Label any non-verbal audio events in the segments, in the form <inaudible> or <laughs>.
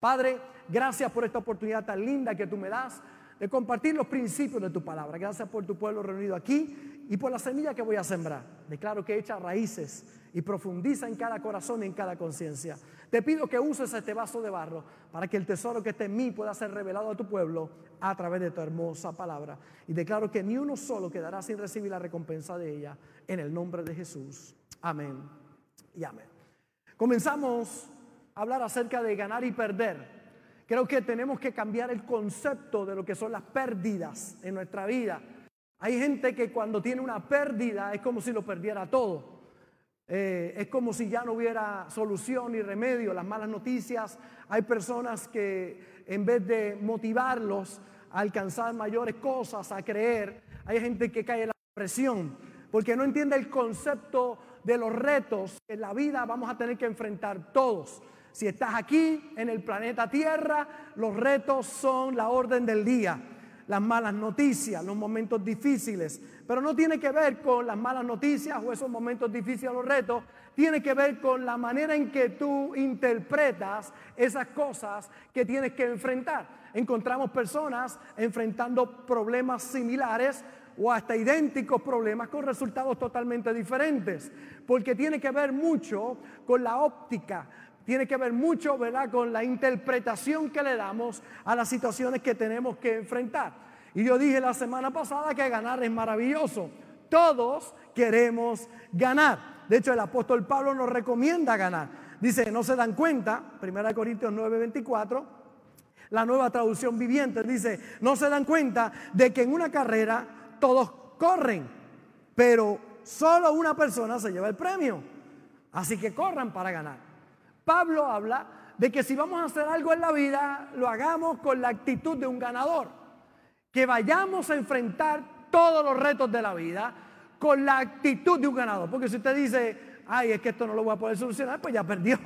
Padre, gracias por esta oportunidad tan linda que tú me das de compartir los principios de tu palabra. Gracias por tu pueblo reunido aquí y por la semilla que voy a sembrar. Declaro que echa raíces y profundiza en cada corazón y en cada conciencia. Te pido que uses este vaso de barro para que el tesoro que está en mí pueda ser revelado a tu pueblo a través de tu hermosa palabra. Y declaro que ni uno solo quedará sin recibir la recompensa de ella en el nombre de Jesús. Amén y amén. Comenzamos hablar acerca de ganar y perder. Creo que tenemos que cambiar el concepto de lo que son las pérdidas en nuestra vida. Hay gente que cuando tiene una pérdida es como si lo perdiera todo. Eh, es como si ya no hubiera solución ni remedio. Las malas noticias, hay personas que en vez de motivarlos a alcanzar mayores cosas, a creer, hay gente que cae en la depresión porque no entiende el concepto de los retos que en la vida vamos a tener que enfrentar todos. Si estás aquí en el planeta Tierra, los retos son la orden del día, las malas noticias, los momentos difíciles. Pero no tiene que ver con las malas noticias o esos momentos difíciles, los retos. Tiene que ver con la manera en que tú interpretas esas cosas que tienes que enfrentar. Encontramos personas enfrentando problemas similares o hasta idénticos problemas con resultados totalmente diferentes, porque tiene que ver mucho con la óptica, tiene que ver mucho, ¿verdad?, con la interpretación que le damos a las situaciones que tenemos que enfrentar. Y yo dije la semana pasada que ganar es maravilloso. Todos queremos ganar. De hecho, el apóstol Pablo nos recomienda ganar. Dice, no se dan cuenta, 1 Corintios 9, 24, la nueva traducción viviente dice, no se dan cuenta de que en una carrera todos corren, pero solo una persona se lleva el premio. Así que corran para ganar. Pablo habla de que si vamos a hacer algo en la vida, lo hagamos con la actitud de un ganador. Que vayamos a enfrentar todos los retos de la vida con la actitud de un ganador. Porque si usted dice, ay, es que esto no lo voy a poder solucionar, pues ya perdió.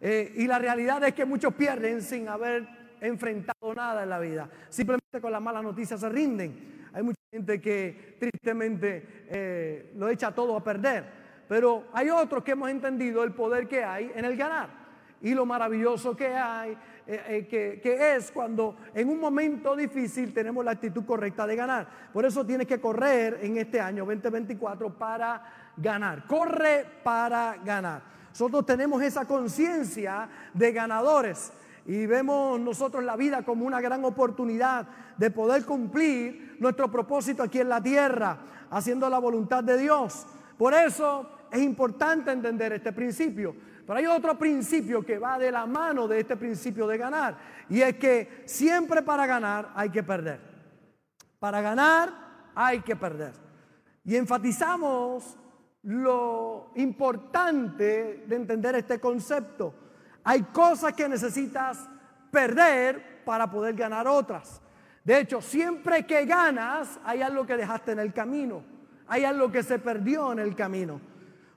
Eh, y la realidad es que muchos pierden sin haber enfrentado nada en la vida. Simplemente con las malas noticias se rinden. Hay mucha gente que tristemente eh, lo echa todo a perder. Pero hay otros que hemos entendido el poder que hay en el ganar y lo maravilloso que hay, eh, eh, que, es cuando en un momento difícil tenemos la actitud correcta de ganar. Por eso tienes que correr en este año 2024 para ganar. Corre para ganar. Nosotros tenemos esa conciencia de ganadores y vemos nosotros la vida como una gran oportunidad de poder cumplir nuestro propósito aquí en la tierra, haciendo la voluntad de Dios. Por eso es importante entender este principio. Pero hay otro principio que va de la mano de este principio de ganar. Y es que siempre para ganar hay que perder. Para ganar hay que perder. Y enfatizamos lo importante de entender este concepto. Hay cosas que necesitas perder para poder ganar otras. De hecho, siempre que ganas, hay algo que dejaste en el camino. Hay algo que se perdió en el camino.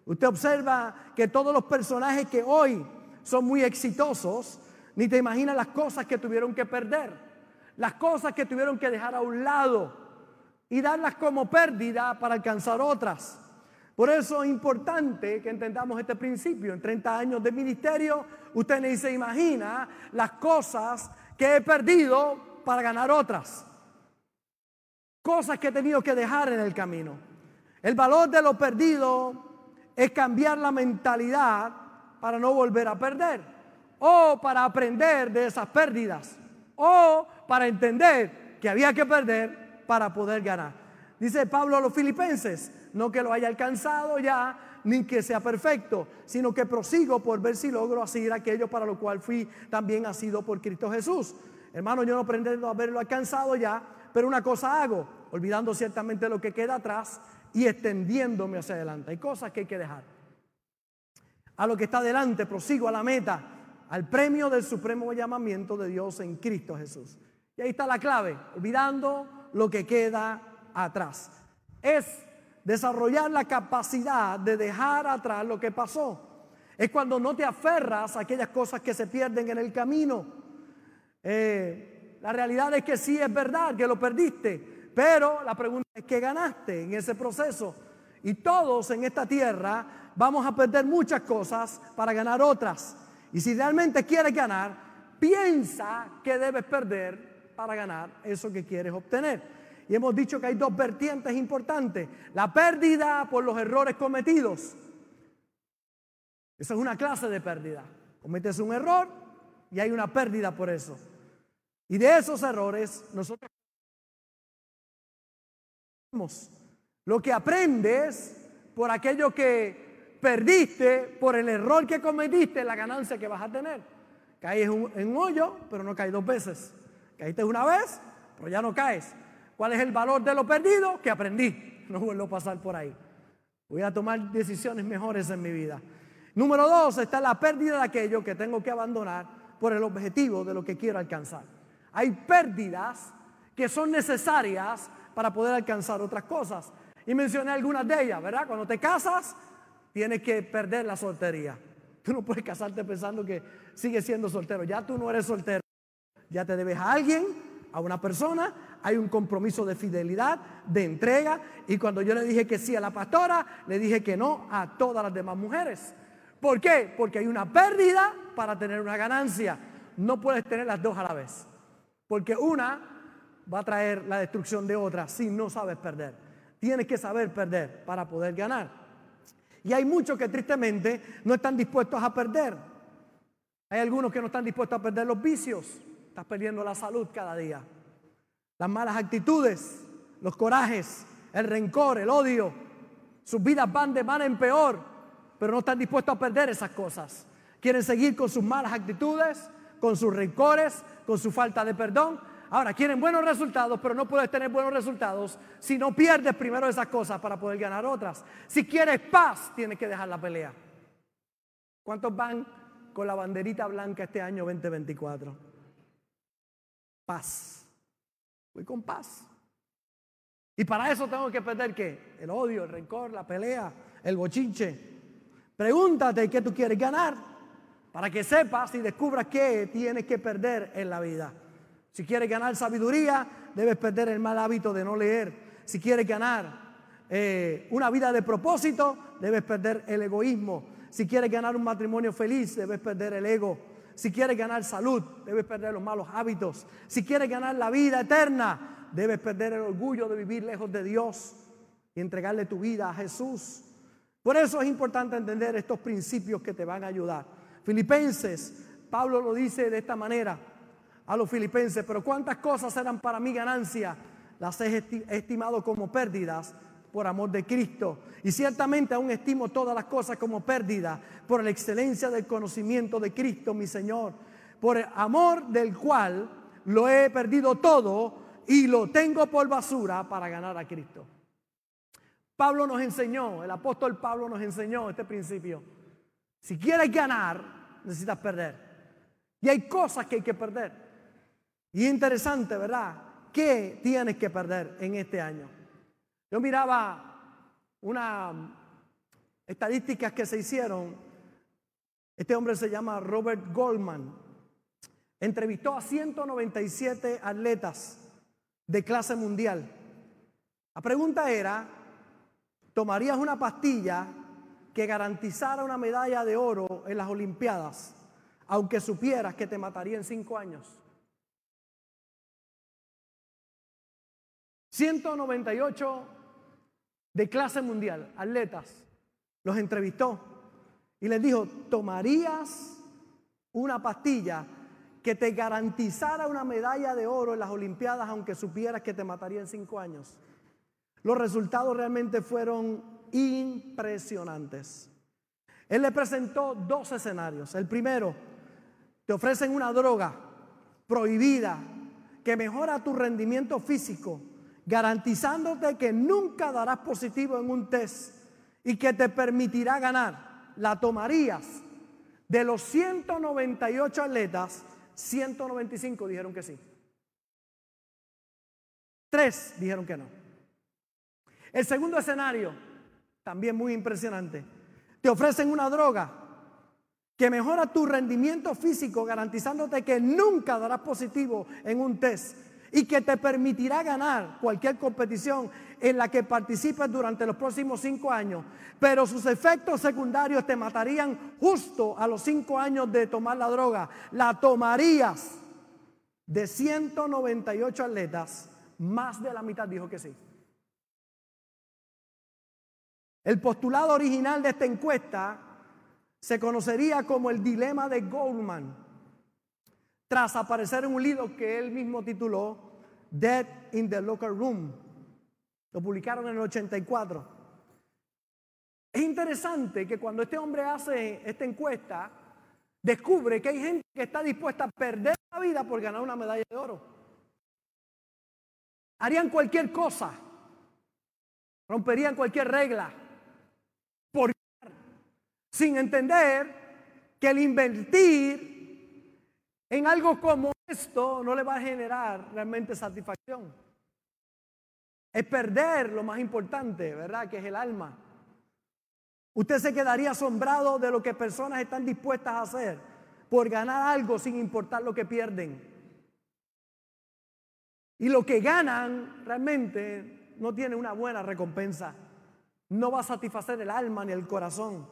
Usted observa que todos los personajes que hoy son muy exitosos, ni te imaginas las cosas que tuvieron que perder, las cosas que tuvieron que dejar a un lado y darlas como pérdida para alcanzar otras. Por eso es importante que entendamos este principio. En 30 años de ministerio, usted ni se imagina las cosas que he perdido para ganar otras. Cosas que he tenido que dejar en el camino. El valor de lo perdido es cambiar la mentalidad para no volver a perder, o para aprender de esas pérdidas, o para entender que había que perder para poder ganar. Dice Pablo a los filipenses, no que lo haya alcanzado ya, ni que sea perfecto, sino que prosigo por ver si logro hacer aquello para lo cual fui también sido por Cristo Jesús. Hermano, yo no pretendo haberlo alcanzado ya, pero una cosa hago, olvidando ciertamente lo que queda atrás y extendiéndome hacia adelante. Hay cosas que hay que dejar. A lo que está adelante, prosigo a la meta, al premio del supremo llamamiento de Dios en Cristo Jesús. Y ahí está la clave, olvidando lo que queda atrás. Es desarrollar la capacidad de dejar atrás lo que pasó. Es cuando no te aferras a aquellas cosas que se pierden en el camino. Eh, la realidad es que sí es verdad que lo perdiste, pero la pregunta es, ¿qué ganaste en ese proceso? Y todos en esta tierra vamos a perder muchas cosas para ganar otras. Y si realmente quieres ganar, piensa que debes perder para ganar eso que quieres obtener. Y hemos dicho que hay dos vertientes importantes. La pérdida por los errores cometidos. Esa es una clase de pérdida. Cometes un error y hay una pérdida por eso. Y de esos errores nosotros lo que aprendes por aquello que perdiste, por el error que cometiste, la ganancia que vas a tener. Caes en un hoyo, pero no caes dos veces. Caíste una vez, pero ya no caes. ¿Cuál es el valor de lo perdido? Que aprendí. <laughs> No vuelvo a pasar por ahí. Voy a tomar decisiones mejores en mi vida. Número dos, está la pérdida de aquello que tengo que abandonar por el objetivo de lo que quiero alcanzar. Hay pérdidas que son necesarias para poder alcanzar otras cosas. Y mencioné algunas de ellas, ¿verdad? Cuando te casas, tienes que perder la soltería. Tú no puedes casarte pensando que sigues siendo soltero. Ya tú no eres soltero. Ya te debes a alguien, a una persona. Hay un compromiso de fidelidad, de entrega. Y cuando yo le dije que sí a la pastora, le dije que no a todas las demás mujeres. ¿Por qué? Porque hay una pérdida para tener una ganancia. No puedes tener las dos a la vez. Porque una va a traer la destrucción de otra si no sabes perder. Tienes que saber perder para poder ganar. Y hay muchos que tristemente no están dispuestos a perder. Hay algunos que no están dispuestos a perder los vicios. Estás perdiendo la salud cada día. Las malas actitudes, los corajes, el rencor, el odio. Sus vidas van de mal en peor, pero no están dispuestos a perder esas cosas. Quieren seguir con sus malas actitudes, con sus rencores, con su falta de perdón, Ahora, quieren buenos resultados, pero no puedes tener buenos resultados si no pierdes primero esas cosas para poder ganar otras. Si quieres paz, tienes que dejar la pelea. ¿Cuántos van con la banderita blanca este año 2024? Paz. Voy con paz. Y para eso tengo que perder qué? El odio, el rencor, la pelea, el bochinche. Pregúntate qué tú quieres ganar para que sepas y descubras qué tienes que perder en la vida. Si quieres ganar sabiduría, debes perder el mal hábito de no leer. Si quieres ganar eh, una vida de propósito, debes perder el egoísmo. Si quieres ganar un matrimonio feliz, debes perder el ego. Si quieres ganar salud, debes perder los malos hábitos. Si quieres ganar la vida eterna, debes perder el orgullo de vivir lejos de Dios y entregarle tu vida a Jesús. Por eso es importante entender estos principios que te van a ayudar. Filipenses, Pablo lo dice de esta manera a los filipenses, pero cuántas cosas eran para mi ganancia, las he estimado como pérdidas por amor de Cristo. Y ciertamente aún estimo todas las cosas como pérdidas por la excelencia del conocimiento de Cristo, mi Señor, por el amor del cual lo he perdido todo y lo tengo por basura para ganar a Cristo. Pablo nos enseñó, el apóstol Pablo nos enseñó este principio. Si quieres ganar, necesitas perder. Y hay cosas que hay que perder. Y interesante, ¿verdad? ¿Qué tienes que perder en este año? Yo miraba una estadísticas que se hicieron. Este hombre se llama Robert Goldman. Entrevistó a 197 atletas de clase mundial. La pregunta era, ¿tomarías una pastilla que garantizara una medalla de oro en las Olimpiadas, aunque supieras que te mataría en cinco años? 198 de clase mundial, atletas, los entrevistó y les dijo, ¿tomarías una pastilla que te garantizara una medalla de oro en las Olimpiadas aunque supieras que te mataría en cinco años? Los resultados realmente fueron impresionantes. Él le presentó dos escenarios. El primero, te ofrecen una droga prohibida que mejora tu rendimiento físico garantizándote que nunca darás positivo en un test y que te permitirá ganar, la tomarías. De los 198 atletas, 195 dijeron que sí. Tres dijeron que no. El segundo escenario, también muy impresionante, te ofrecen una droga que mejora tu rendimiento físico garantizándote que nunca darás positivo en un test y que te permitirá ganar cualquier competición en la que participes durante los próximos cinco años, pero sus efectos secundarios te matarían justo a los cinco años de tomar la droga. La tomarías de 198 atletas, más de la mitad dijo que sí. El postulado original de esta encuesta se conocería como el dilema de Goldman, tras aparecer en un libro que él mismo tituló Dead in the Locker Room. Lo publicaron en el 84. Es interesante que cuando este hombre hace esta encuesta, descubre que hay gente que está dispuesta a perder la vida por ganar una medalla de oro. Harían cualquier cosa, romperían cualquier regla, por sin entender que el invertir en algo como esto no le va a generar realmente satisfacción. Es perder lo más importante, ¿verdad? Que es el alma. Usted se quedaría asombrado de lo que personas están dispuestas a hacer por ganar algo sin importar lo que pierden. Y lo que ganan realmente no tiene una buena recompensa. No va a satisfacer el alma ni el corazón.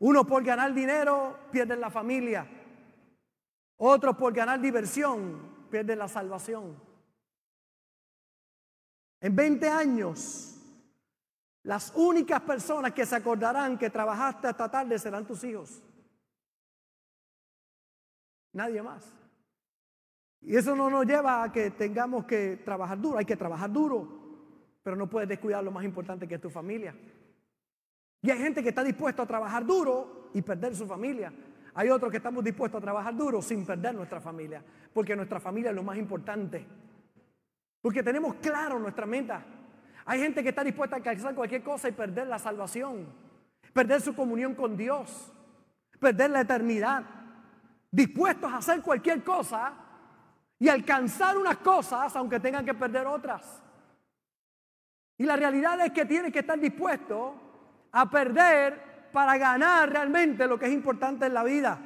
Uno por ganar dinero pierde la familia. Otros por ganar diversión pierden la salvación. En 20 años las únicas personas que se acordarán que trabajaste hasta tarde serán tus hijos. Nadie más. Y eso no nos lleva a que tengamos que trabajar duro. Hay que trabajar duro, pero no puedes descuidar lo más importante que es tu familia. Y hay gente que está dispuesta a trabajar duro y perder su familia. Hay otros que estamos dispuestos a trabajar duro sin perder nuestra familia, porque nuestra familia es lo más importante. Porque tenemos claro nuestra meta. Hay gente que está dispuesta a alcanzar cualquier cosa y perder la salvación, perder su comunión con Dios, perder la eternidad. Dispuestos a hacer cualquier cosa y alcanzar unas cosas aunque tengan que perder otras. Y la realidad es que tiene que estar dispuesto a perder para ganar realmente lo que es importante en la vida.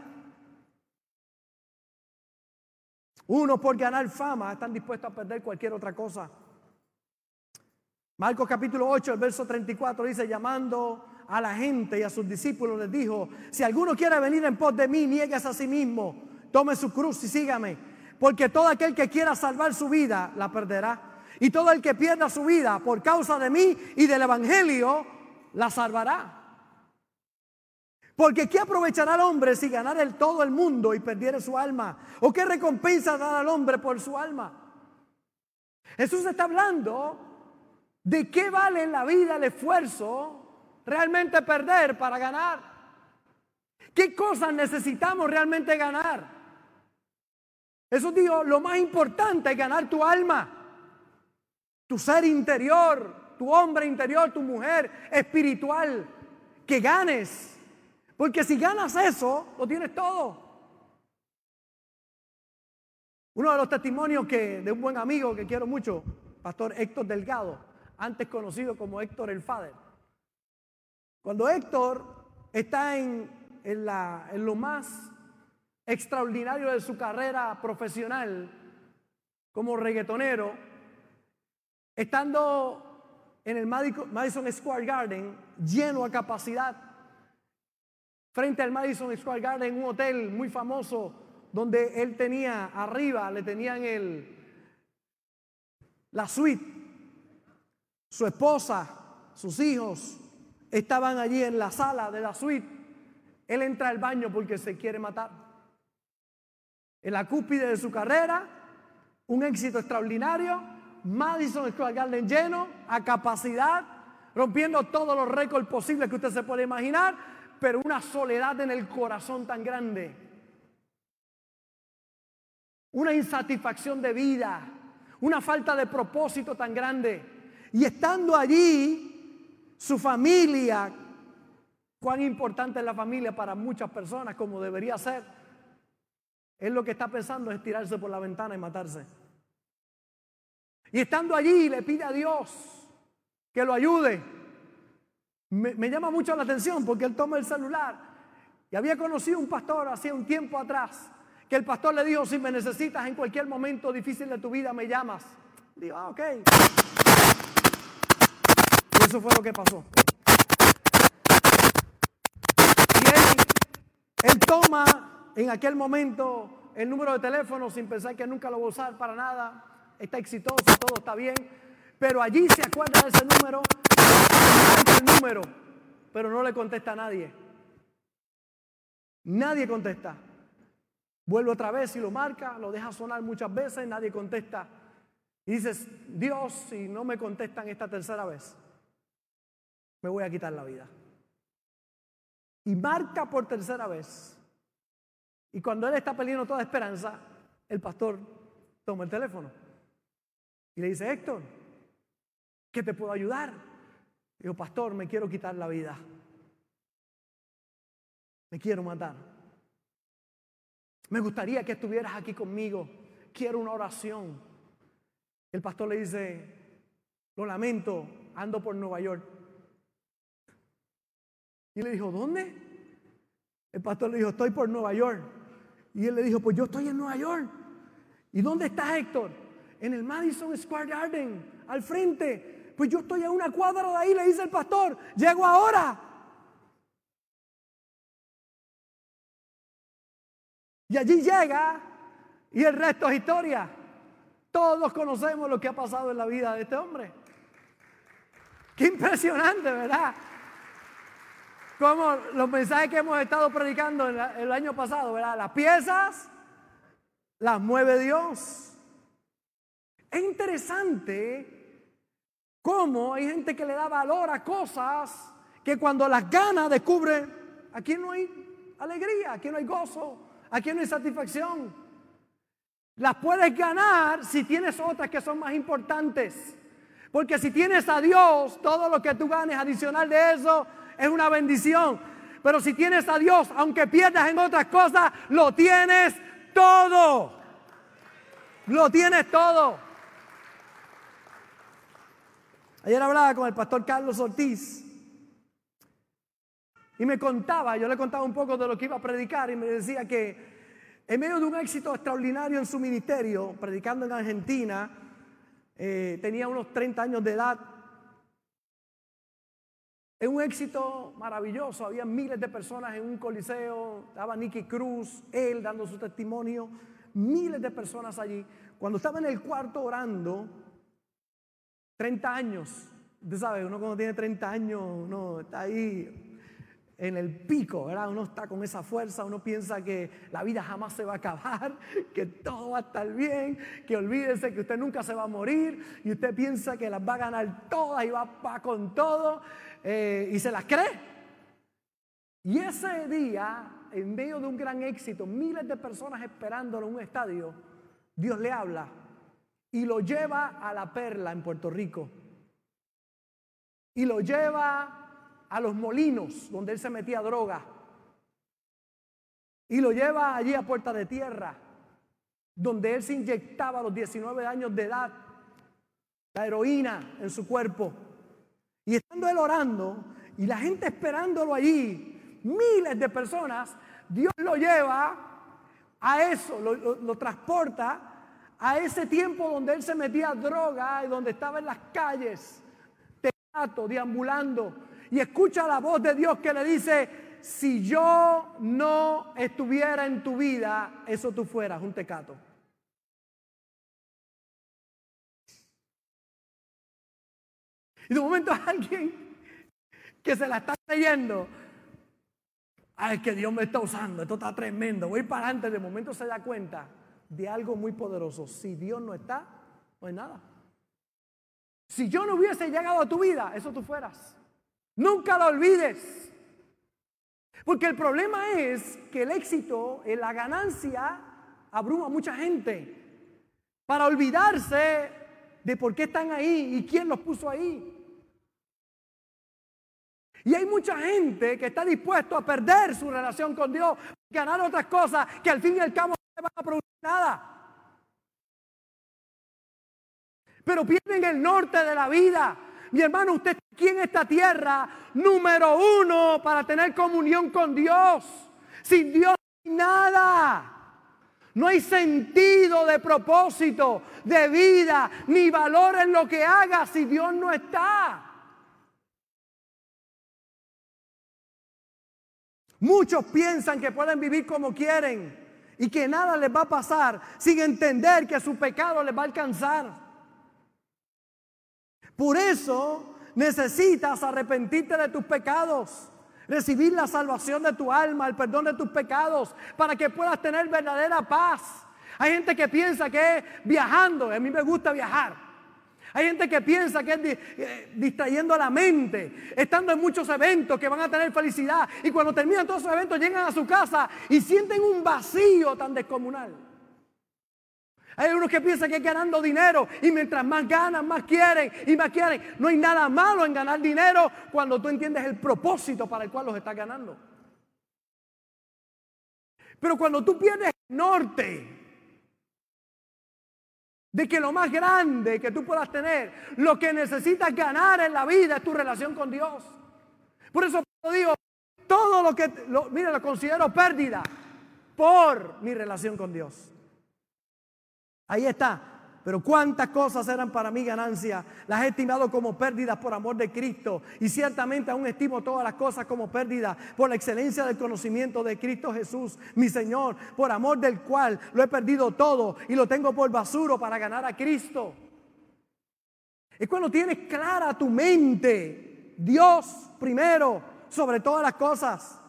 Uno por ganar fama están dispuestos a perder cualquier otra cosa. Marcos capítulo 8, el verso 34 dice, llamando a la gente y a sus discípulos les dijo, si alguno quiere venir en pos de mí, niegues a sí mismo, tome su cruz y sígame, porque todo aquel que quiera salvar su vida la perderá. Y todo el que pierda su vida por causa de mí y del Evangelio, la salvará. Porque ¿qué aprovechará el hombre si ganara el todo el mundo y perdiere su alma? ¿O qué recompensa dará al hombre por su alma? Jesús está hablando ¿De qué vale en la vida el esfuerzo realmente perder para ganar? ¿Qué cosas necesitamos realmente ganar? Eso digo, lo más importante es ganar tu alma, tu ser interior, tu hombre interior, tu mujer espiritual, que ganes. Porque si ganas eso, lo tienes todo. Uno de los testimonios que, de un buen amigo que quiero mucho, Pastor Héctor Delgado, antes conocido como Héctor el Fader. Cuando Héctor está en, en, lo más extraordinario de su carrera profesional como reggaetonero, estando en el Madison Square Garden lleno a capacidad, frente al Madison Square Garden, un hotel muy famoso donde él tenía arriba, le tenían el, la suite su esposa, sus hijos estaban allí en la sala de la suite. Él entra al baño porque se quiere matar. En la cúspide de su carrera, un éxito extraordinario, Madison Square Garden lleno, a capacidad, rompiendo todos los récords posibles que usted se puede imaginar, pero una soledad en el corazón tan grande. Una insatisfacción de vida, una falta de propósito tan grande. Y estando allí, su familia, cuán importante es la familia para muchas personas, como debería ser, él lo que está pensando es tirarse por la ventana y matarse. Y estando allí, le pide a Dios que lo ayude. Me, llama mucho la atención porque él toma el celular y había conocido un pastor hacía un tiempo atrás que el pastor le dijo, si me necesitas en cualquier momento difícil de tu vida, me llamas. Digo, ah, ok. Y eso fue lo que pasó. Y él, toma en aquel momento el número de teléfono sin pensar que nunca lo va a usar para nada. Está exitoso, todo está bien. Pero allí se acuerda de ese número, el número, pero no le contesta a nadie. Nadie contesta. Vuelve otra vez y lo marca, lo deja sonar muchas veces, nadie contesta. Y dices, Dios, si no me contestan esta tercera vez, me voy a quitar la vida. Y marca por tercera vez. Y cuando él está perdiendo toda esperanza, el pastor toma el teléfono y le dice, Héctor, ¿qué te puedo ayudar? Digo, pastor, me quiero quitar la vida. Me quiero matar. Me gustaría que estuvieras aquí conmigo. Quiero una oración. El pastor le dice, lo lamento, ando por Nueva York. Y le dijo, ¿dónde? El pastor le dijo, estoy por Nueva York. Y él le dijo, pues yo estoy en Nueva York. ¿Y dónde está Héctor? En el Madison Square Garden, al frente. Pues yo estoy a una cuadra de ahí, le dice el pastor. Llego ahora. Y allí llega y el resto es historia. Todos conocemos lo que ha pasado en la vida de este hombre. Qué impresionante, ¿verdad? Como los mensajes que hemos estado predicando el año pasado, ¿verdad? Las piezas las mueve Dios. Es interesante cómo hay gente que le da valor a cosas que cuando las gana descubre, aquí no hay alegría, aquí no hay gozo, Aquí no hay satisfacción. Las puedes ganar si tienes otras que son más importantes. Porque si tienes a Dios, todo lo que tú ganes adicional de eso es una bendición. Pero si tienes a Dios, aunque pierdas en otras cosas, lo tienes todo. Lo tienes todo. Ayer hablaba con el pastor Carlos Ortiz y me contaba, yo le contaba un poco de lo que iba a predicar y me decía que en medio de un éxito extraordinario en su ministerio, predicando en Argentina, eh, tenía unos 30 años de edad. En un éxito maravilloso, había miles de personas en un coliseo, estaba Nicky Cruz, él dando su testimonio, miles de personas allí. Cuando estaba en el cuarto orando, 30 años, usted sabe, uno cuando tiene 30 años, uno está ahí en el pico, ¿verdad? Uno está con esa fuerza, uno piensa que la vida jamás se va a acabar, <laughs> que todo va a estar bien, que olvídese que usted nunca se va a morir y usted piensa que las va a ganar todas y va, para con todo eh, y se las cree. Y ese día, en medio de un gran éxito, miles de personas esperándolo en un estadio, Dios le habla y lo lleva a la perla en Puerto Rico. Y lo lleva a los molinos donde él se metía droga y lo lleva allí a Puerta de Tierra, donde él se inyectaba a los 19 años de edad la heroína en su cuerpo. Y estando él orando y la gente esperándolo allí, miles de personas, Dios lo lleva a eso, lo, lo transporta a ese tiempo donde él se metía droga y donde estaba en las calles, teatro, deambulando, y escucha la voz de Dios que le dice, si yo no estuviera en tu vida, eso tú fueras un tecato. Y de momento alguien que se la está leyendo, ay, que Dios me está usando, esto está tremendo, voy para adelante, de momento se da cuenta de algo muy poderoso. Si Dios no está, no hay nada. Si yo no hubiese llegado a tu vida, eso tú fueras. Nunca lo olvides. Porque el problema es que el éxito, la ganancia, abruma a mucha gente para olvidarse de por qué están ahí y quién los puso ahí. Y hay mucha gente que está dispuesto a perder su relación con Dios, ganar otras cosas que al fin y al cabo van a producir nada. Pero pierden el norte de la vida, mi hermano, usted está aquí en esta tierra, número uno, para tener comunión con Dios. Sin Dios, nada. No hay sentido de propósito, de vida, ni valor en lo que hagas si Dios no está. Muchos piensan que pueden vivir como quieren y que nada les va a pasar sin entender que su pecado les va a alcanzar. Por eso necesitas arrepentirte de tus pecados, recibir la salvación de tu alma, el perdón de tus pecados, para que puedas tener verdadera paz. Hay gente que piensa que viajando, a mí me gusta viajar. Hay gente que piensa que es eh, distrayendo la mente, estando en muchos eventos que van a tener felicidad y cuando terminan todos esos eventos llegan a su casa y sienten un vacío tan descomunal. Hay unos que piensan que es ganando dinero y mientras más ganan, más quieren y más quieren. No hay nada malo en ganar dinero cuando tú entiendes el propósito para el cual los estás ganando. Pero cuando tú pierdes el norte, de que lo más grande que tú puedas tener, lo que necesitas ganar en la vida es tu relación con Dios. Por eso digo, todo lo que, lo, mire, lo considero pérdida por mi relación con Dios. Ahí está. Pero cuántas cosas eran para mí ganancia, las he estimado como pérdidas por amor de Cristo. Y ciertamente aún estimo todas las cosas como pérdidas por la excelencia del conocimiento de Cristo Jesús, mi Señor, por amor del cual lo he perdido todo y lo tengo por basuro para ganar a Cristo. Es cuando tienes clara tu mente, Dios primero, sobre todas las cosas.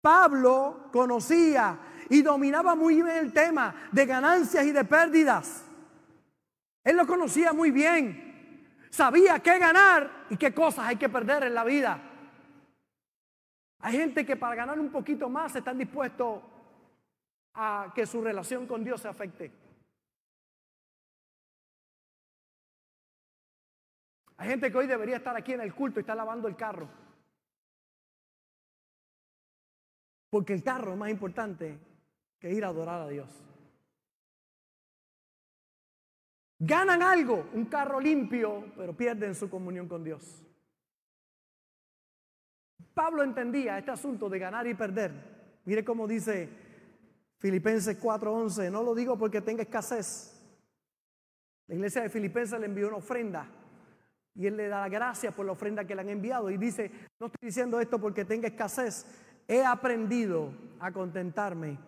Pablo conocía y dominaba muy bien el tema de ganancias y de pérdidas. Él lo conocía muy bien. Sabía qué ganar y qué cosas hay que perder en la vida. Hay gente que para ganar un poquito más están dispuestos a que su relación con Dios se afecte. Hay gente que hoy debería estar aquí en el culto y está lavando el carro. Porque el carro es más importante que ir a adorar a Dios. Ganan algo, un carro limpio, pero pierden su comunión con Dios. Pablo entendía este asunto de ganar y perder. Mire cómo dice Filipenses 4:11, no lo digo porque tenga escasez. La iglesia de Filipenses le envió una ofrenda y él le da la gracia por la ofrenda que le han enviado y dice, no estoy diciendo esto porque tenga escasez, he aprendido a contentarme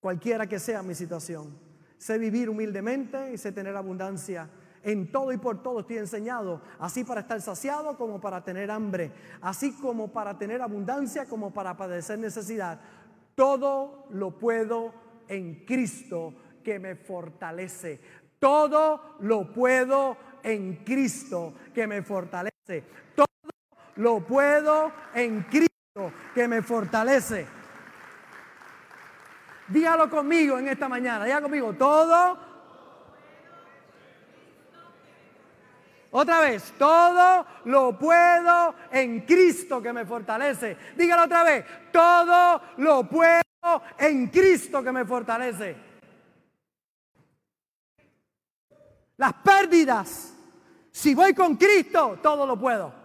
cualquiera que sea mi situación. Sé vivir humildemente y sé tener abundancia. En todo y por todo estoy enseñado, así para estar saciado como para tener hambre, así como para tener abundancia como para padecer necesidad. Todo lo puedo en Cristo que me fortalece. Todo lo puedo en Cristo que me fortalece. Todo lo puedo en Cristo que me fortalece. Dígalo conmigo en esta mañana. Dígalo conmigo. Todo. Otra vez, todo lo puedo en Cristo que me fortalece. Dígalo otra vez, todo lo puedo en Cristo que me fortalece. Las pérdidas, si voy con Cristo, todo lo puedo.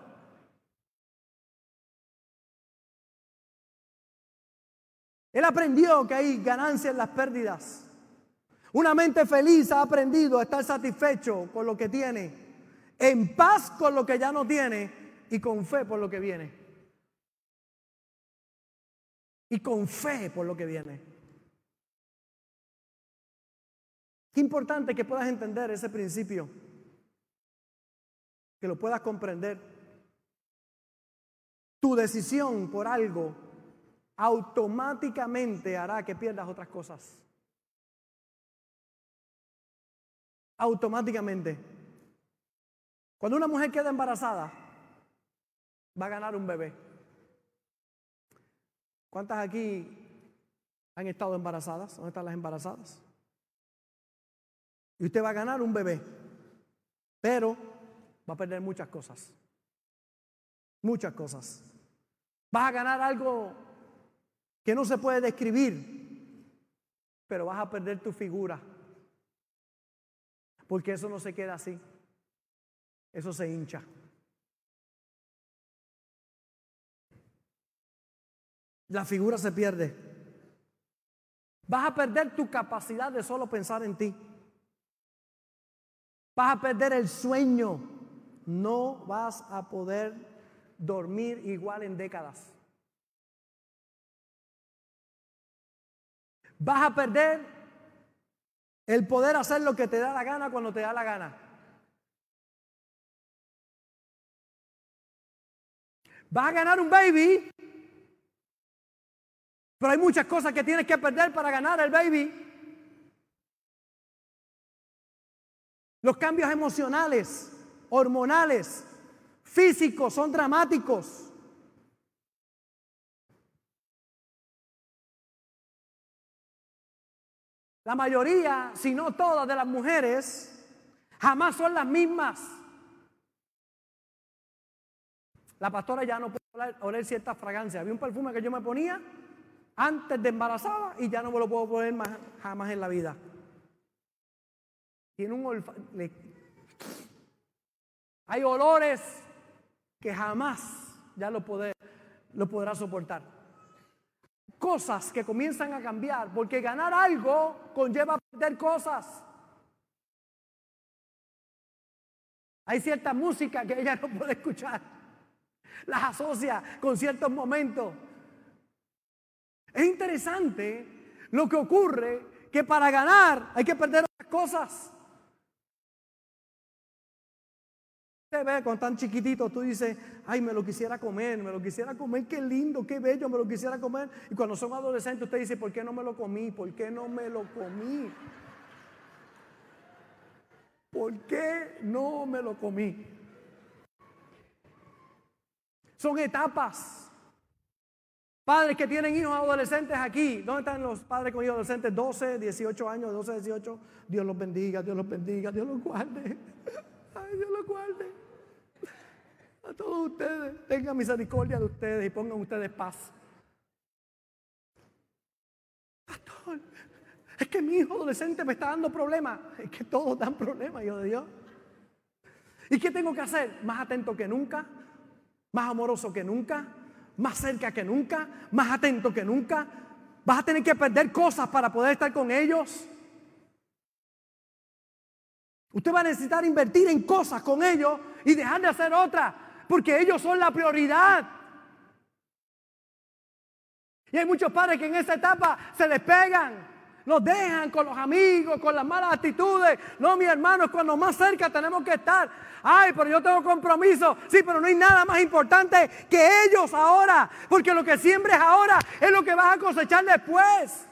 Él aprendió que hay ganancia en las pérdidas. Una mente feliz ha aprendido a estar satisfecho con lo que tiene, en paz con lo que ya no tiene y con fe por lo que viene. Y con fe por lo que viene. Qué importante que puedas entender ese principio, que lo puedas comprender. Tu decisión por algo automáticamente hará que pierdas otras cosas. Automáticamente. Cuando una mujer queda embarazada, va a ganar un bebé. ¿Cuántas aquí han estado embarazadas? ¿Dónde están las embarazadas? Y usted va a ganar un bebé, pero va a perder muchas cosas. Muchas cosas. Vas a ganar algo que no se puede describir, pero vas a perder tu figura. Porque eso no se queda así. Eso se hincha. La figura se pierde. Vas a perder tu capacidad de solo pensar en ti. Vas a perder el sueño. No vas a poder dormir igual en décadas. Vas a perder el poder hacer lo que te da la gana cuando te da la gana. Vas a ganar un baby, pero hay muchas cosas que tienes que perder para ganar el baby. Los cambios emocionales, hormonales, físicos son dramáticos. La mayoría, si no todas, de las mujeres jamás son las mismas. La pastora ya no puede oler cierta fragancia. Había un perfume que yo me ponía antes de embarazada y ya no me lo puedo poner más, jamás en la vida. Tiene un olfato. Hay olores que jamás ya lo, lo podrá soportar cosas que comienzan a cambiar, porque ganar algo conlleva perder cosas. Hay cierta música que ella no puede escuchar, las asocia con ciertos momentos. Es interesante lo que ocurre, que para ganar hay que perder otras cosas. Ve con tan chiquitito, tú dices, ay, me lo quisiera comer, me lo quisiera comer, qué lindo, qué bello, me lo quisiera comer. Y cuando son adolescentes, usted dice, ¿por qué no me lo comí? ¿Por qué no me lo comí? ¿Por qué no me lo comí? Son etapas. Padres que tienen hijos adolescentes aquí, ¿dónde están los padres con hijos adolescentes? 12, 18 años, 12, 18. Dios los bendiga, Dios los bendiga, Dios los guarde. <laughs> Ay, Dios los guarde. A todos ustedes, tengan misericordia de ustedes y pongan ustedes paz. Pastor, es que mi hijo adolescente me está dando problemas. Es que todos dan problemas, hijo de Dios. ¿Y qué tengo que hacer? Más atento que nunca, más amoroso que nunca, más cerca que nunca, más atento que nunca. Vas a tener que perder cosas para poder estar con ellos. Usted va a necesitar invertir en cosas con ellos y dejar de hacer otras porque ellos son la prioridad. Y hay muchos padres que en esa etapa se despegan, los dejan con los amigos, con las malas actitudes. No, mi hermano, cuando más cerca tenemos que estar. Ay, pero yo tengo compromiso. Sí, pero no hay nada más importante que ellos ahora. Porque lo que siembres ahora es lo que vas a cosechar después.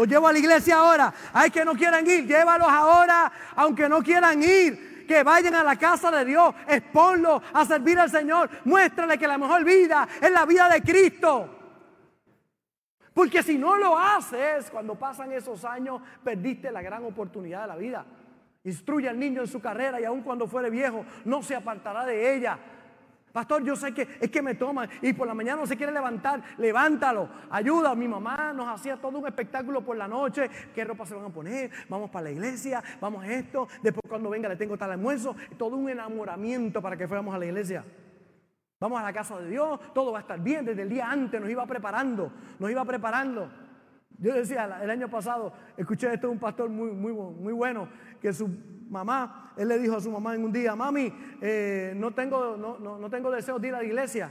Los llevo a la iglesia ahora. Hay que no quieran ir, llévalos ahora, aunque no quieran ir. Que vayan a la casa de Dios, exponlos a servir al Señor. Muéstrale que la mejor vida es la vida de Cristo. Porque si no lo haces, cuando pasan esos años, perdiste la gran oportunidad de la vida. Instruye al niño en su carrera y aun cuando fuere viejo, no se apartará de ella. Pastor, yo sé que es que me toman y por la mañana no se quiere levantar, levántalo, ayuda. Mi mamá nos hacía todo un espectáculo por la noche, qué ropa se van a poner, vamos para la iglesia, vamos a esto, después cuando venga le tengo tal almuerzo, todo un enamoramiento para que fuéramos a la iglesia. Vamos a la casa de Dios, todo va a estar bien, desde el día antes nos iba preparando, nos iba preparando. Yo decía el año pasado, escuché esto de un pastor muy, muy, muy bueno, que su mamá, él le dijo a su mamá en un día, mami, eh, no, tengo, no, no, tengo deseo de ir a la iglesia.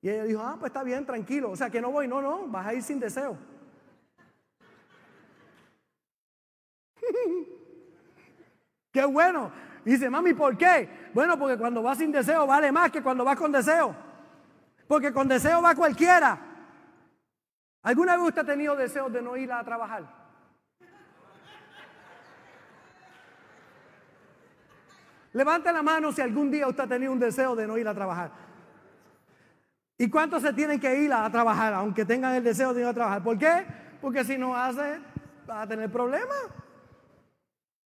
Y ella dijo, ah, pues está bien, tranquilo. O sea, que no voy, no, no, vas a ir sin deseo. <laughs> Qué bueno. dice, mami, ¿por qué? Bueno, porque cuando vas sin deseo vale más que cuando vas con deseo. Porque con deseo va cualquiera. ¿Alguna vez usted ha tenido deseo de no ir a trabajar? Levanta la mano si algún día usted ha tenido un deseo de no ir a trabajar. ¿Y cuántos se tienen que ir a, trabajar, aunque tengan el deseo de ir a trabajar? ¿Por qué? Porque si no hace, va a tener problemas.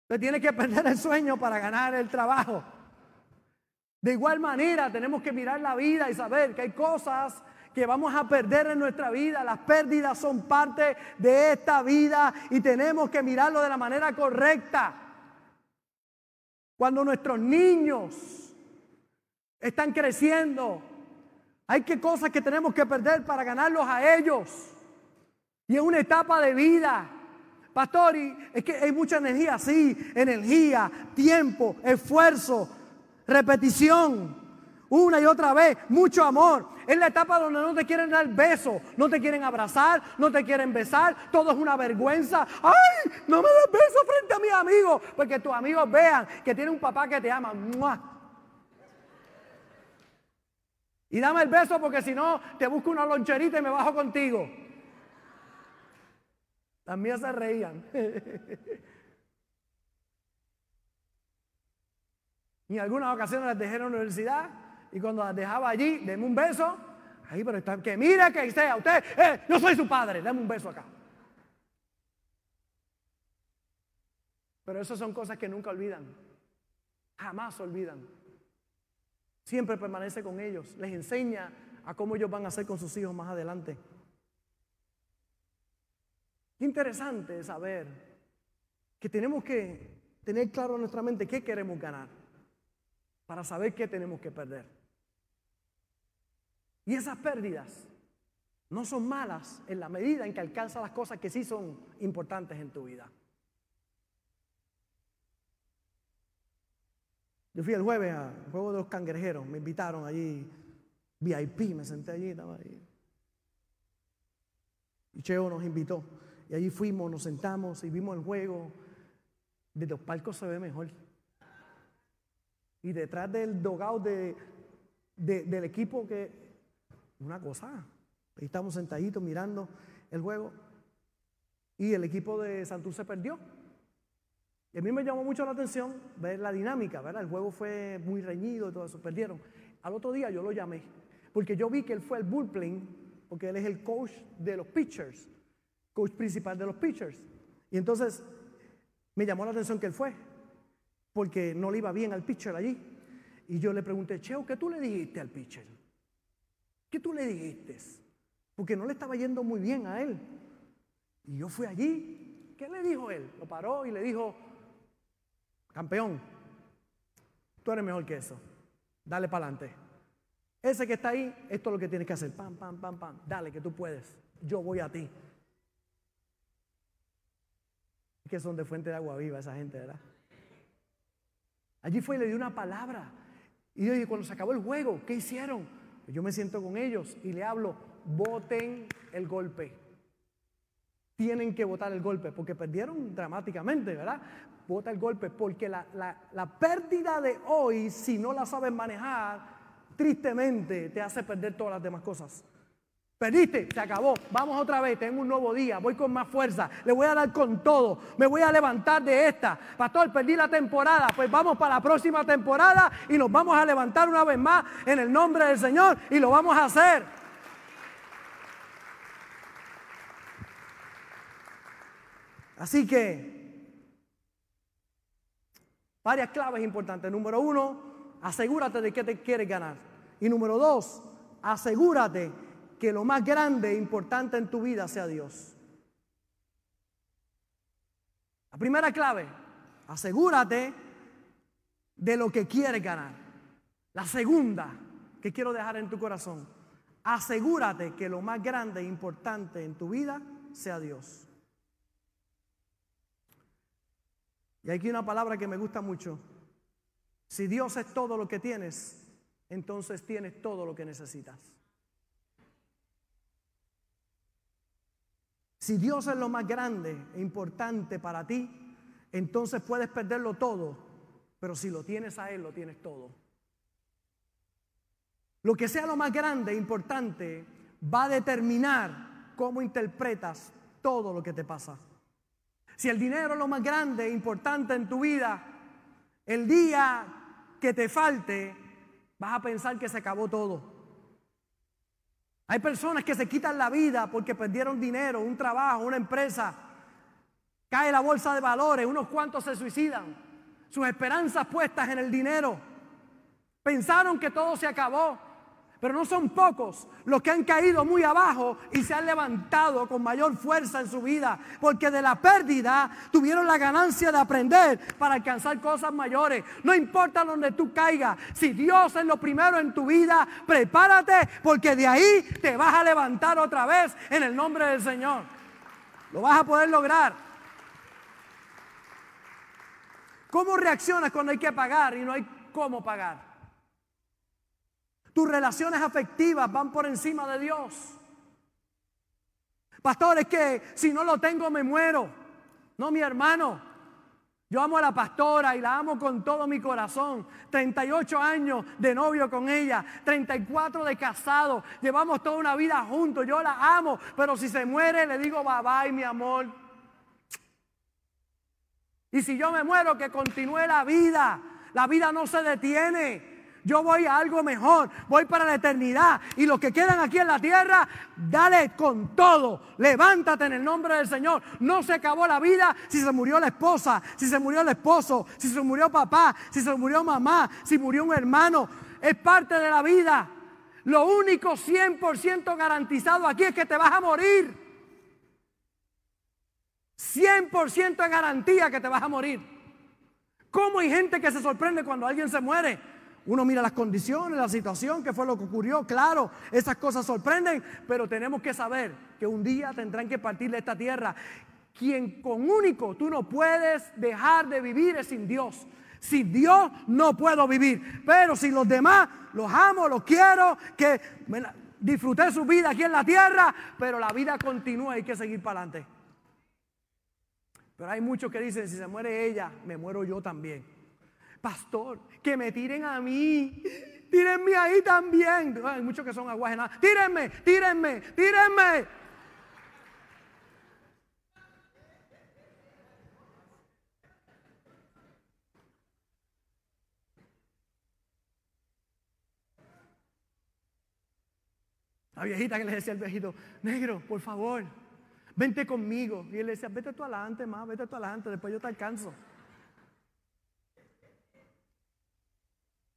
Usted tiene que perder el sueño para ganar el trabajo. De igual manera, tenemos que mirar la vida y saber que hay cosas que vamos a perder en nuestra vida. Las pérdidas son parte de esta vida y tenemos que mirarlo de la manera correcta. Cuando nuestros niños están creciendo, Hay que cosas que tenemos que perder para ganarlos a ellos. Y es una etapa de vida. Pastor, y es que hay mucha energía, sí, energía, tiempo, esfuerzo, repetición, una y otra vez, mucho amor. Es la etapa donde no te quieren dar beso, no te quieren abrazar, no te quieren besar, todo es una vergüenza. ¡Ay! No me des beso frente a mis amigos, porque tus amigos vean que tiene un papá que te ama. Y dame el beso porque si no te busco una loncherita y me bajo contigo. Las mías se reían. <laughs> y en algunas ocasiones las dejé en la universidad y cuando las dejaba allí, denme un beso. Ahí, pero está, que mire que sea usted, eh, yo soy su padre, dame un beso acá. Pero esas son cosas que nunca olvidan, jamás olvidan. Siempre permanece con ellos, les enseña a cómo ellos van a hacer con sus hijos más adelante. Qué interesante saber que tenemos que tener claro en nuestra mente qué queremos ganar para saber qué tenemos que perder. Y esas pérdidas no son malas en la medida en que alcanzas las cosas que sí son importantes en tu vida. Yo fui el jueves al juego de los cangrejeros, me invitaron allí, VIP, me senté allí, estaba ahí. Y Cheo nos invitó. Y allí fuimos, nos sentamos y vimos el juego. Desde los palcos se ve mejor. Y detrás del dogado de, del equipo que... Una cosa. Ahí estamos sentaditos mirando el juego. Y el equipo de se perdió. Y a mí me llamó mucho la atención ver la dinámica, ¿verdad? El juego fue muy reñido y todo eso, perdieron. Al otro día yo lo llamé, porque yo vi que él fue el bullpen, porque él es el coach de los pitchers coach principal de los pitchers. Y entonces me llamó la atención que él fue, porque no le iba bien al pitcher allí. Y yo le pregunté, Cheo, ¿qué tú le dijiste al pitcher? ¿Qué tú le dijiste? Porque no le estaba yendo muy bien a él. Y yo fui allí. ¿Qué le dijo él? Lo paró y le dijo, campeón, tú eres mejor que eso. Dale para adelante. Ese que está ahí, esto es lo que tienes que hacer. Pam, pam, pam, pam. Dale, que tú puedes. Yo voy a ti que son de fuente de agua viva esa gente, ¿verdad? Allí fue y le dio una palabra. Y yo cuando se acabó el juego, ¿qué hicieron? Yo me siento con ellos y le hablo, voten el golpe. Tienen que votar el golpe, porque perdieron dramáticamente, ¿verdad? Vota el golpe, porque la, la pérdida de hoy, si no la sabes manejar, tristemente te hace perder todas las demás cosas. Perdiste, se acabó. Vamos otra vez, tengo un nuevo día, voy con más fuerza, le voy a dar con todo, me voy a levantar de esta. Pastor, perdí la temporada, pues vamos para la próxima temporada y nos vamos a levantar una vez más en el nombre del Señor y lo vamos a hacer. Así que, varias claves importantes. Número uno, asegúrate de que te quieres ganar. Y número dos, asegúrate que lo más grande e importante en tu vida sea Dios. La primera clave, asegúrate de lo que quieres ganar. La segunda que quiero dejar en tu corazón, asegúrate que lo más grande e importante en tu vida sea Dios. Y aquí una palabra que me gusta mucho. Si Dios es todo lo que tienes, entonces tienes todo lo que necesitas. Si Dios es lo más grande e importante para ti, entonces puedes perderlo todo, pero si lo tienes a Él, lo tienes todo. Lo que sea lo más grande e importante va a determinar cómo interpretas todo lo que te pasa. Si el dinero es lo más grande e importante en tu vida, el día que te falte, vas a pensar que se acabó todo. Hay personas que se quitan la vida porque perdieron dinero, un trabajo, una empresa. Cae la bolsa de valores, unos cuantos se suicidan. Sus esperanzas puestas en el dinero. Pensaron que todo se acabó. Pero no son pocos los que han caído muy abajo y se han levantado con mayor fuerza en su vida. Porque de la pérdida tuvieron la ganancia de aprender para alcanzar cosas mayores. No importa donde tú caigas. Si Dios es lo primero en tu vida, prepárate porque de ahí te vas a levantar otra vez en el nombre del Señor. Lo vas a poder lograr. ¿Cómo reaccionas cuando hay que pagar y no hay cómo pagar? Tus relaciones afectivas van por encima de Dios. Pastor, es que si no lo tengo me muero. No, mi hermano. Yo amo a la pastora y la amo con todo mi corazón. 38 años de novio con ella, 34 de casado. Llevamos toda una vida juntos. Yo la amo, pero si se muere le digo bye bye, mi amor. Y si yo me muero, que continúe la vida. La vida no se detiene. Yo voy a algo mejor, voy para la eternidad. Y los que quedan aquí en la tierra, dale con todo. Levántate en el nombre del Señor. No se acabó la vida si se murió la esposa, si se murió el esposo, si se murió papá, si se murió mamá, si murió un hermano. Es parte de la vida. Lo único 100% garantizado aquí es que te vas a morir. 100% de garantía que te vas a morir. ¿Cómo hay gente que se sorprende cuando alguien se muere? Uno mira las condiciones, la situación, qué fue lo que ocurrió. Claro, esas cosas sorprenden, pero tenemos que saber que un día tendrán que partir de esta tierra. Quien con único tú no puedes dejar de vivir es sin Dios. Sin Dios no puedo vivir. Pero sin los demás, los amo, los quiero, que disfruté su vida aquí en la tierra, pero la vida continúa, hay que seguir para adelante. Pero hay muchos que dicen, si se muere ella, me muero yo también. Pastor, que me tiren a mí. Tírenme ahí también. Hay muchos que son aguajenados. Tírenme, tírenme, tírenme. La viejita que le decía al viejito, negro, por favor, vente conmigo. Y él le decía, vete tú adelante, más, vete tú adelante, después yo te alcanzo.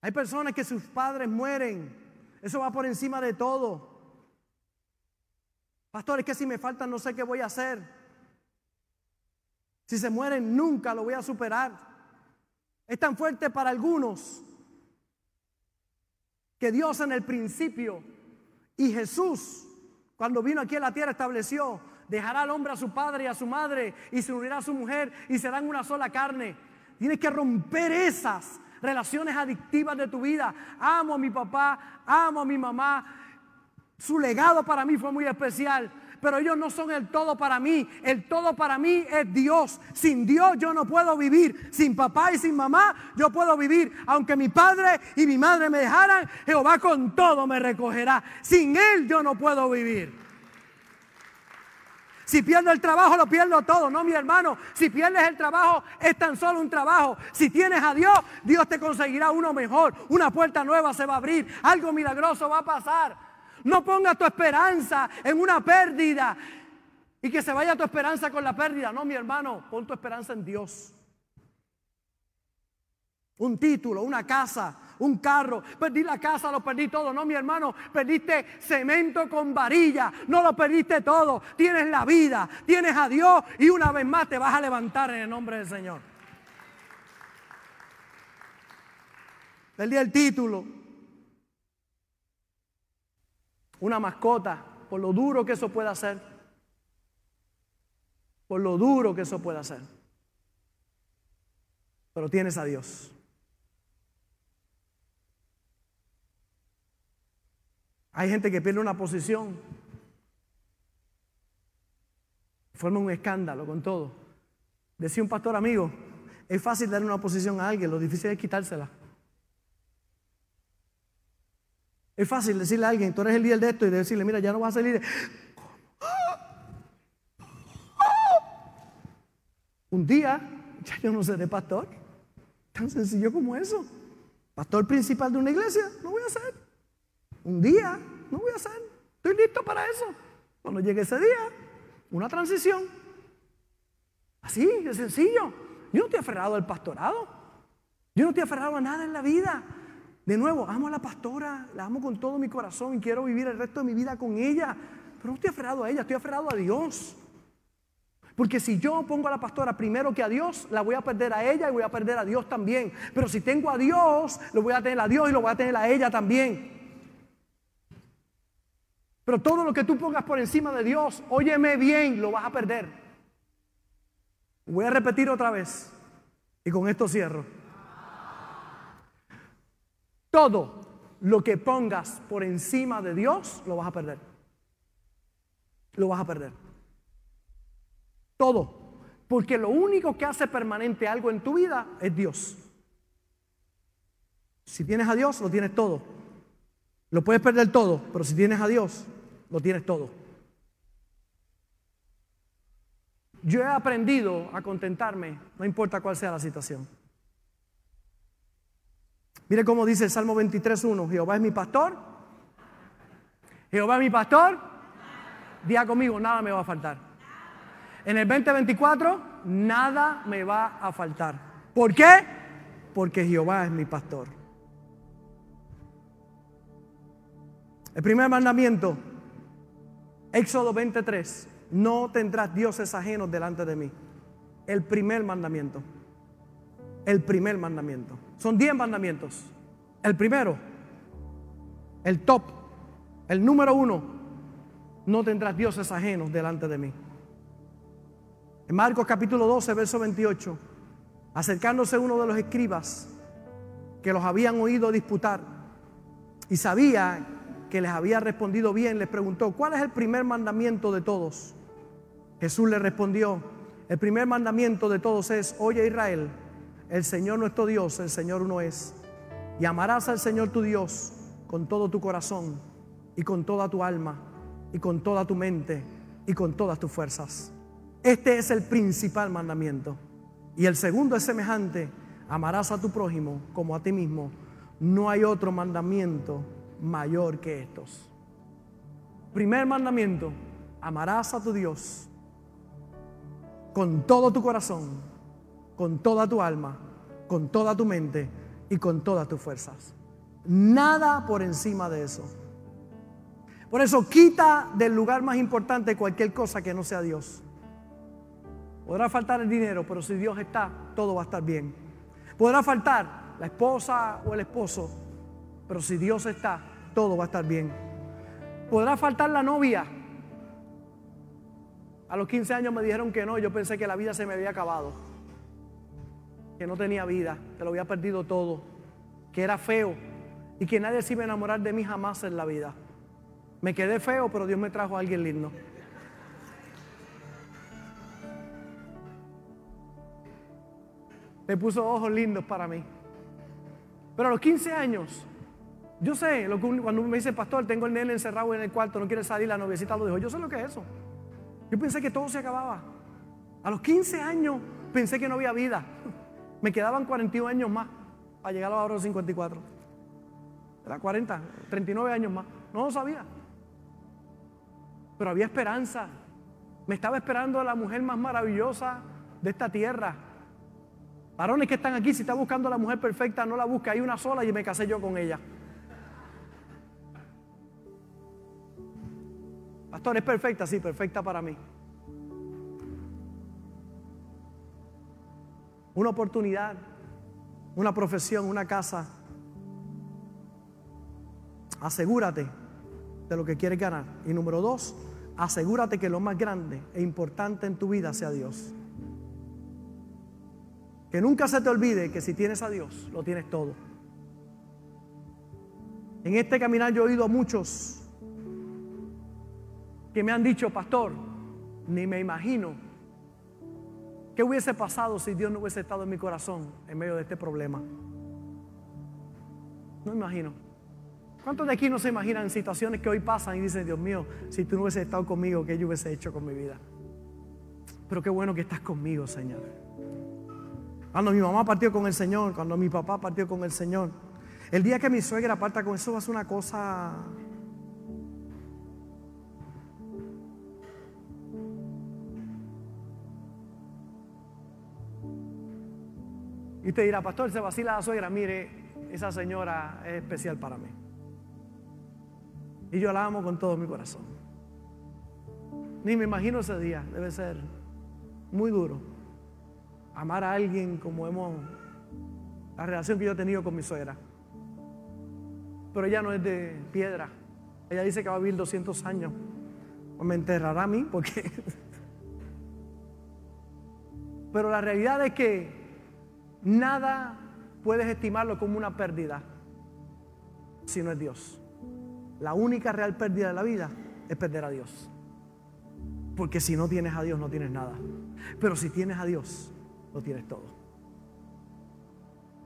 Hay personas que sus padres mueren. Eso va por encima de todo. Pastor, es que si me faltan no sé qué voy a hacer. Si se mueren nunca lo voy a superar. Es tan fuerte para algunos que Dios en el principio y Jesús cuando vino aquí a la tierra estableció, dejará al hombre a su padre y a su madre y se unirá a su mujer y serán una sola carne. Tienes que romper esas relaciones adictivas de tu vida. Amo a mi papá, amo a mi mamá. Su legado para mí fue muy especial, pero ellos no son el todo para mí. El todo para mí es Dios. Sin Dios yo no puedo vivir. Sin papá y sin mamá yo puedo vivir. Aunque mi padre y mi madre me dejaran, Jehová con todo me recogerá. Sin Él yo no puedo vivir. Si pierdo el trabajo, lo pierdo todo. No, mi hermano. Si pierdes el trabajo, es tan solo un trabajo. Si tienes a Dios, Dios te conseguirá uno mejor. Una puerta nueva se va a abrir. Algo milagroso va a pasar. No pongas tu esperanza en una pérdida y que se vaya tu esperanza con la pérdida. No, mi hermano. Pon tu esperanza en Dios. Un título, una casa, un carro, perdí la casa, lo perdí todo. No, mi hermano, perdiste cemento con varilla, no lo perdiste todo. Tienes la vida, tienes a Dios y una vez más te vas a levantar en el nombre del Señor. Perdí el título, una mascota, por lo duro que eso puede hacer. Por lo duro que eso puede hacer. Pero tienes a Dios. Hay gente que pierde una posición, forma un escándalo con todo. Decía un pastor amigo, es fácil darle una posición a alguien, lo difícil es quitársela. Es fácil decirle a alguien, tú eres el líder de esto y decirle, mira, ya no vas a salir. Un día, ya yo no seré pastor. Tan sencillo como eso. Pastor principal de una iglesia, no voy a ser. Un día, no voy a hacer. Estoy listo para eso. Cuando llegue ese día, una transición. Así, de sencillo. Yo no estoy aferrado al pastorado. Yo no estoy aferrado a nada en la vida. De nuevo, amo a la pastora, la amo con todo mi corazón y quiero vivir el resto de mi vida con ella. Pero no estoy aferrado a ella, estoy aferrado a Dios. Porque si yo pongo a la pastora primero que a Dios, la voy a perder a ella y voy a perder a Dios también. Pero si tengo a Dios, lo voy a tener a Dios y lo voy a tener a ella también. Pero todo lo que tú pongas por encima de Dios, óyeme bien, lo vas a perder. Voy a repetir otra vez. Y con esto cierro. Todo lo que pongas por encima de Dios, lo vas a perder. Lo vas a perder. Todo. Porque lo único que hace permanente algo en tu vida es Dios. Si tienes a Dios, lo tienes todo. Lo puedes perder todo, pero si tienes a Dios, lo tienes todo. Yo he aprendido a contentarme, no importa cuál sea la situación. Mire cómo dice el Salmo 23.1, Jehová es mi pastor. Jehová es mi pastor. Día conmigo, nada me va a faltar. En el 2024 nada me va a faltar. ¿Por qué? Porque Jehová es mi pastor. El primer mandamiento, Éxodo 23, no tendrás dioses ajenos delante de mí. El primer mandamiento. El primer mandamiento. Son diez mandamientos. El primero, el top, el número uno, no tendrás dioses ajenos delante de mí. En Marcos capítulo 12, verso 28, acercándose uno de los escribas que los habían oído disputar y sabía que les había respondido bien, les preguntó, ¿cuál es el primer mandamiento de todos? Jesús le respondió, el primer mandamiento de todos es, oye Israel, el Señor nuestro Dios, el Señor uno es, y amarás al Señor tu Dios con todo tu corazón y con toda tu alma y con toda tu mente y con todas tus fuerzas. Este es el principal mandamiento. Y el segundo es semejante, amarás a tu prójimo como a ti mismo. No hay otro mandamiento mayor que estos. Primer mandamiento, amarás a tu Dios con todo tu corazón, con toda tu alma, con toda tu mente y con todas tus fuerzas. Nada por encima de eso. Por eso quita del lugar más importante cualquier cosa que no sea Dios. Podrá faltar el dinero, pero si Dios está, todo va a estar bien. Podrá faltar la esposa o el esposo, pero si Dios está, todo va a estar bien. Podrá faltar la novia. A los 15 años me dijeron que no, yo pensé que la vida se me había acabado, que no tenía vida, que lo había perdido todo, que era feo y que nadie se iba a enamorar de mí jamás en la vida. Me quedé feo, pero Dios me trajo a alguien lindo. me puso ojos lindos para mí. Pero a los 15 años, yo sé, lo que cuando me dice, pastor, tengo el nene encerrado en el cuarto, no quiere salir, la noviecita lo dijo, yo sé lo que es eso. Yo pensé que todo se acababa. A los 15 años pensé que no había vida. <laughs> Me quedaban 41 años más para llegar a los 54. Era 40, 39 años más. No lo sabía. Pero había esperanza. Me estaba esperando la mujer más maravillosa de esta tierra. Varones que están aquí, si está buscando a la mujer perfecta, no la busca, hay una sola y me casé yo con ella. ¿Es perfecta? Sí, perfecta para mí. Una oportunidad, una profesión, una casa. Asegúrate de lo que quieres ganar. Y número dos, asegúrate que lo más grande e importante en tu vida sea Dios. Que nunca se te olvide que si tienes a Dios, lo tienes todo. En este caminar yo he oído a muchos que me han dicho, pastor, ni me imagino qué hubiese pasado si Dios no hubiese estado en mi corazón en medio de este problema. No imagino. ¿Cuántos de aquí no se imaginan situaciones que hoy pasan y dicen, Dios mío, si tú no hubieses estado conmigo, ¿qué yo hubiese hecho con mi vida? Pero qué bueno que estás conmigo, Señor. Cuando mi mamá partió con el Señor, cuando mi papá partió con el Señor. El día que mi suegra parta con eso va a ser una cosa... Y te dirá, pastor, se vacila la suegra. Mire, esa señora es especial para mí. Y yo la amo con todo mi corazón. Ni me imagino ese día, debe ser muy duro. Amar a alguien como hemos, la relación que yo he tenido con mi suegra. Pero ella no es de piedra. Ella dice que va a vivir 200 años. O me enterrará a mí porque... <laughs> Pero la realidad es que nada puedes estimarlo como una pérdida si no es Dios. La única real pérdida de la vida es perder a Dios. Porque si no tienes a Dios no tienes nada. Pero si tienes a Dios, lo tienes todo.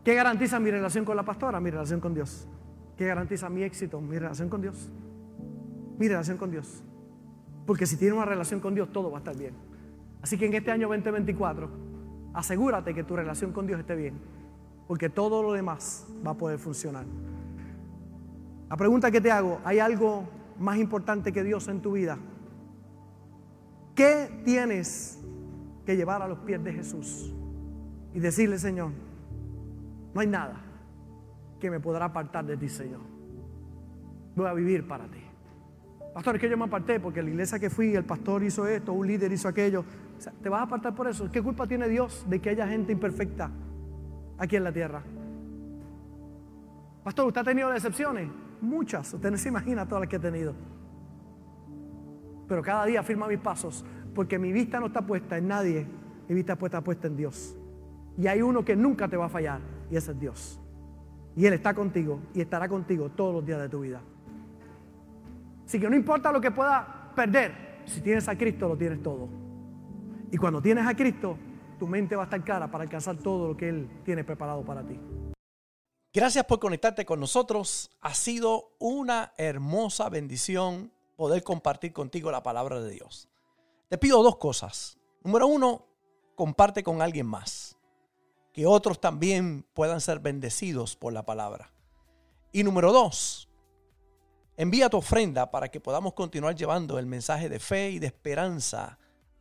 ¿Qué garantiza mi relación con la pastora? Mi relación con Dios. ¿Qué garantiza mi éxito? Mi relación con Dios. Mi relación con Dios. Porque si tienes una relación con Dios, todo va a estar bien. Así que en este año 2024, asegúrate que tu relación con Dios esté bien. Porque todo lo demás va a poder funcionar. La pregunta que te hago, ¿hay algo más importante que Dios en tu vida? ¿Qué tienes que llevar a los pies de Jesús? Y decirle, Señor, no hay nada que me podrá apartar de ti, Señor. Voy a vivir para ti. Pastor, es que yo me aparté porque la iglesia que fui, el pastor hizo esto, un líder hizo aquello. ¿Te vas a apartar por eso? ¿Qué culpa tiene Dios de que haya gente imperfecta aquí en la tierra? Pastor, ¿usted ha tenido decepciones? Muchas. Usted no se imagina todas las que he tenido. Pero cada día firma mis pasos porque mi vista no está puesta en nadie, mi vista está puesta en Dios. Y hay uno que nunca te va a fallar y ese es Dios. Y Él está contigo y estará contigo todos los días de tu vida. Así que no importa lo que puedas perder, si tienes a Cristo lo tienes todo. Y cuando tienes a Cristo, tu mente va a estar clara para alcanzar todo lo que Él tiene preparado para ti. Gracias por conectarte con nosotros. Ha sido una hermosa bendición poder compartir contigo la palabra de Dios. Te pido dos cosas. Número uno, comparte con alguien más. Que otros también puedan ser bendecidos por la palabra. Y número dos, envía tu ofrenda para que podamos continuar llevando el mensaje de fe y de esperanza